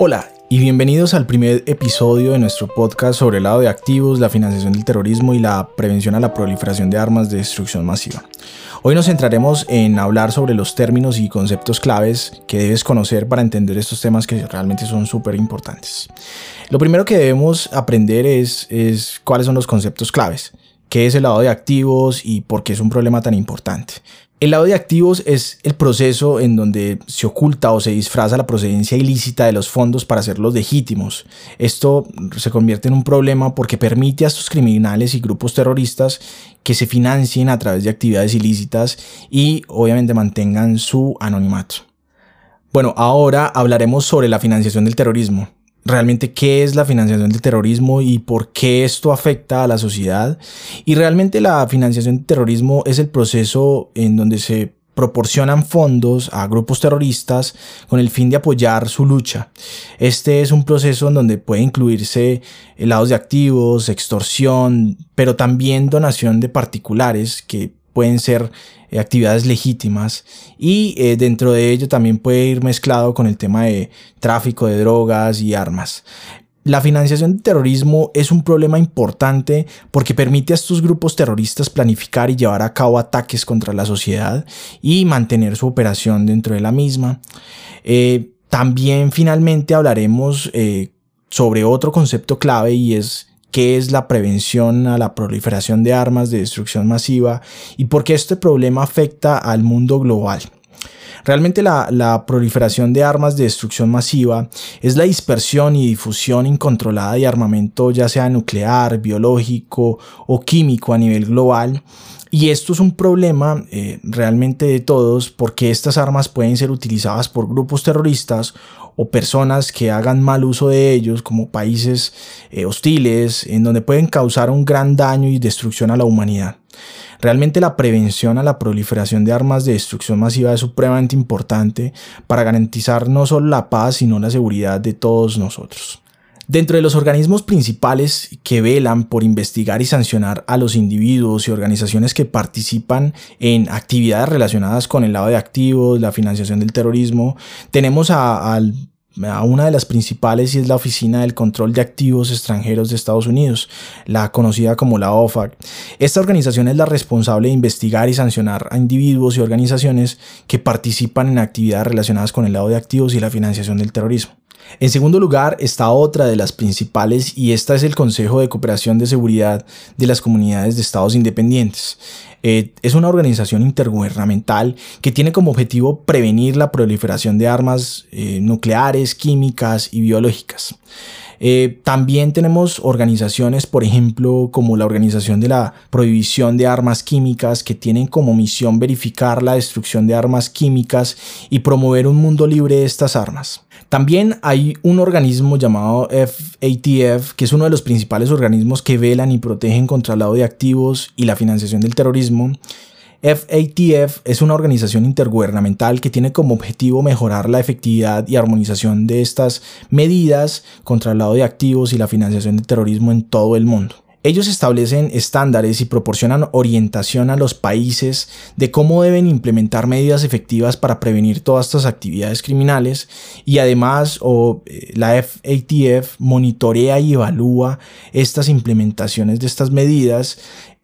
Hola y bienvenidos al primer episodio de nuestro podcast sobre el lado de activos, la financiación del terrorismo y la prevención a la proliferación de armas de destrucción masiva. Hoy nos centraremos en hablar sobre los términos y conceptos claves que debes conocer para entender estos temas que realmente son súper importantes. Lo primero que debemos aprender es, es cuáles son los conceptos claves, qué es el lado de activos y por qué es un problema tan importante. El lado de activos es el proceso en donde se oculta o se disfraza la procedencia ilícita de los fondos para hacerlos legítimos. Esto se convierte en un problema porque permite a estos criminales y grupos terroristas que se financien a través de actividades ilícitas y obviamente mantengan su anonimato. Bueno, ahora hablaremos sobre la financiación del terrorismo realmente qué es la financiación del terrorismo y por qué esto afecta a la sociedad. Y realmente la financiación del terrorismo es el proceso en donde se proporcionan fondos a grupos terroristas con el fin de apoyar su lucha. Este es un proceso en donde puede incluirse lados de activos, extorsión, pero también donación de particulares que pueden ser eh, actividades legítimas y eh, dentro de ello también puede ir mezclado con el tema de tráfico de drogas y armas. La financiación del terrorismo es un problema importante porque permite a estos grupos terroristas planificar y llevar a cabo ataques contra la sociedad y mantener su operación dentro de la misma. Eh, también finalmente hablaremos sobre otro concepto clave y es qué es la prevención a la proliferación de armas de destrucción masiva y por qué este problema afecta al mundo global. Realmente la, proliferación de armas de destrucción masiva es la dispersión y difusión incontrolada de armamento ya sea nuclear, biológico o químico a nivel global. Y esto es un problema eh, realmente de todos porque estas armas pueden ser utilizadas por grupos terroristas o personas que hagan mal uso de ellos como países eh, hostiles en donde pueden causar un gran daño y destrucción a la humanidad. Realmente la prevención a la proliferación de armas de destrucción masiva es supremamente importante para garantizar no solo la paz, sino la seguridad de todos nosotros. Dentro de los organismos principales que velan por investigar y sancionar a los individuos y organizaciones que participan en actividades relacionadas con el lado de activos, la financiación del terrorismo, tenemos a, una de las principales y es la Oficina del Control de Activos Extranjeros de Estados Unidos, la conocida como la OFAC. Esta organización es la responsable de investigar y sancionar a individuos y organizaciones que participan en actividades relacionadas con el lado de activos y la financiación del terrorismo. En segundo lugar está otra de las principales y esta es el Consejo de Cooperación de Seguridad de las Comunidades de Estados Independientes. Eh, es una organización intergubernamental que tiene como objetivo prevenir la proliferación de armas eh, nucleares, químicas y biológicas. Eh, también tenemos organizaciones, por ejemplo, como la Organización de la Prohibición de Armas Químicas, que tienen como misión verificar la destrucción de armas químicas y promover un mundo libre de estas armas. También hay un organismo llamado FATF, que es uno de los principales organismos que velan y protegen contra el lado de activos y la financiación del terrorismo. FATF es una organización intergubernamental que tiene como objetivo mejorar la efectividad y armonización de estas medidas contra el lado de activos y la financiación del terrorismo en todo el mundo. Ellos establecen estándares y proporcionan orientación a los países de cómo deben implementar medidas efectivas para prevenir todas estas actividades criminales y además eh, la FATF monitorea y evalúa estas implementaciones de estas medidas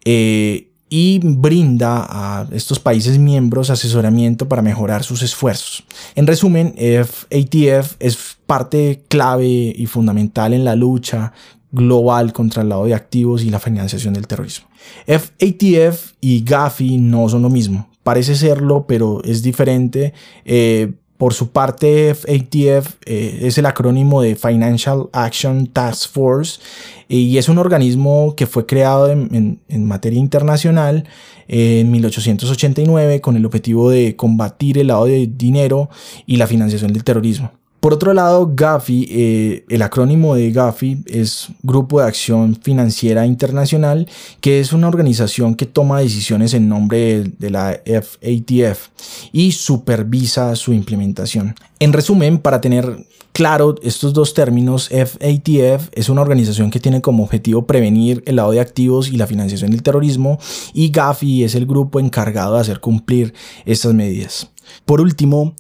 eh, y brinda a estos países miembros asesoramiento para mejorar sus esfuerzos. En resumen, FATF es parte clave y fundamental en la lucha global contra el lado de activos y la financiación del terrorismo. FATF y Gafi no son lo mismo. Parece serlo, pero es diferente. Eh, por su parte, FATF eh, es el acrónimo de Financial Action Task Force y es un organismo que fue creado en, en materia internacional en 1889 con el objetivo de combatir el lado de dinero y la financiación del terrorismo. Por otro lado, GAFI, eh, el acrónimo de GAFI es Grupo de Acción Financiera Internacional, que es una organización que toma decisiones en nombre de, la FATF y supervisa su implementación. En resumen, para tener claro estos dos términos, FATF es una organización que tiene como objetivo prevenir el lado de activos y la financiación del terrorismo y GAFI es el grupo encargado de hacer cumplir estas medidas. Por último,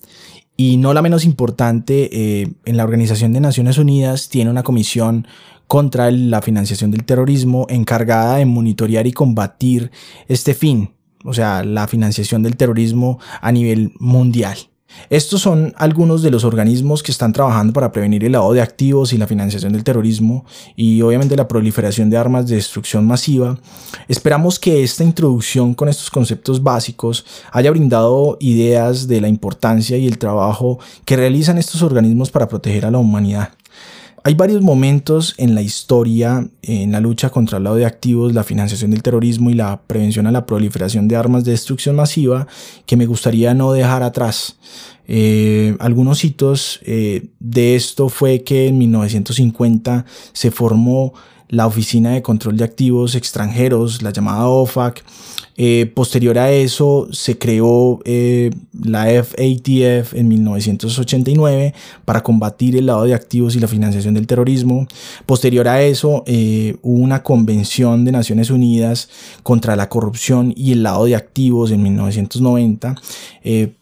Y no la menos importante, eh, en la Organización de Naciones Unidas tiene una comisión contra la financiación del terrorismo encargada de monitorear y combatir este fin, o sea, la financiación del terrorismo a nivel mundial. Estos son algunos de los organismos que están trabajando para prevenir el lavado de activos y la financiación del terrorismo y obviamente la proliferación de armas de destrucción masiva. Esperamos que esta introducción con estos conceptos básicos haya brindado ideas de la importancia y el trabajo que realizan estos organismos para proteger a la humanidad. Hay varios momentos en la historia, en la lucha contra el lado de activos, la financiación del terrorismo y la prevención a la proliferación de armas de destrucción masiva que me gustaría no dejar atrás. Eh, algunos hitos eh, de esto fue que en 1950 se formó la Oficina de Control de Activos Extranjeros, la llamada OFAC, eh, posterior a eso se creó eh, la FATF en 1989 para combatir el lado de activos y la financiación del terrorismo. Posterior a eso eh, hubo una convención de Naciones Unidas contra la corrupción y el lado de activos en 1990.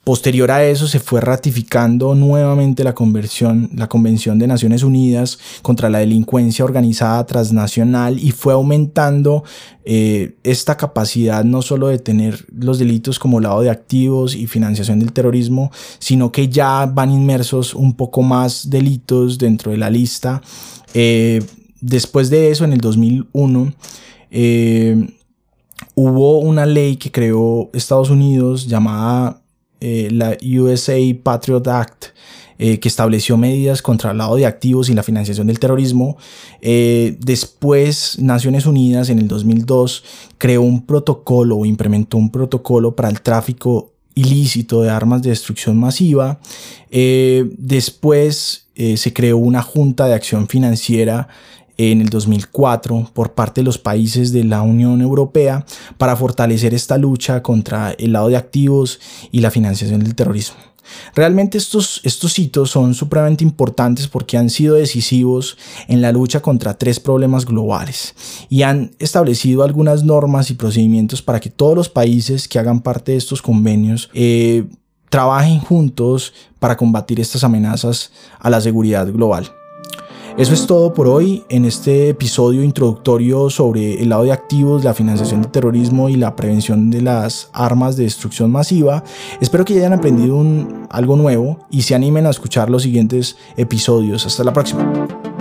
Posterior a eso se fue ratificando nuevamente la, conversión, la Convención de Naciones Unidas contra la delincuencia organizada transnacional y fue aumentando esta capacidad no solo de tener los delitos como lavado de activos y financiación del terrorismo, sino que ya van inmersos un poco más delitos dentro de la lista. Eh, después de eso, en el 2001, eh, hubo una ley que creó Estados Unidos llamada eh, la USA Patriot Act, eh, que estableció medidas contra el lado de activos y la financiación del terrorismo. Eh, después, Naciones Unidas en el 2002 creó un protocolo o implementó un protocolo para el tráfico ilícito de armas de destrucción masiva. Después se creó una junta de acción financiera en el 2004 por parte de los países de la Unión Europea para fortalecer esta lucha contra el lado de activos y la financiación del terrorismo. Realmente estos, estos hitos son supremamente importantes porque han sido decisivos en la lucha contra tres problemas globales y han establecido algunas normas y procedimientos para que todos los países que hagan parte de estos convenios eh, trabajen juntos para combatir estas amenazas a la seguridad global. Eso es todo por hoy en este episodio introductorio sobre el lado de activos, la financiación del terrorismo y la prevención de las armas de destrucción masiva. Espero que hayan aprendido algo nuevo y se animen a escuchar los siguientes episodios. Hasta la próxima.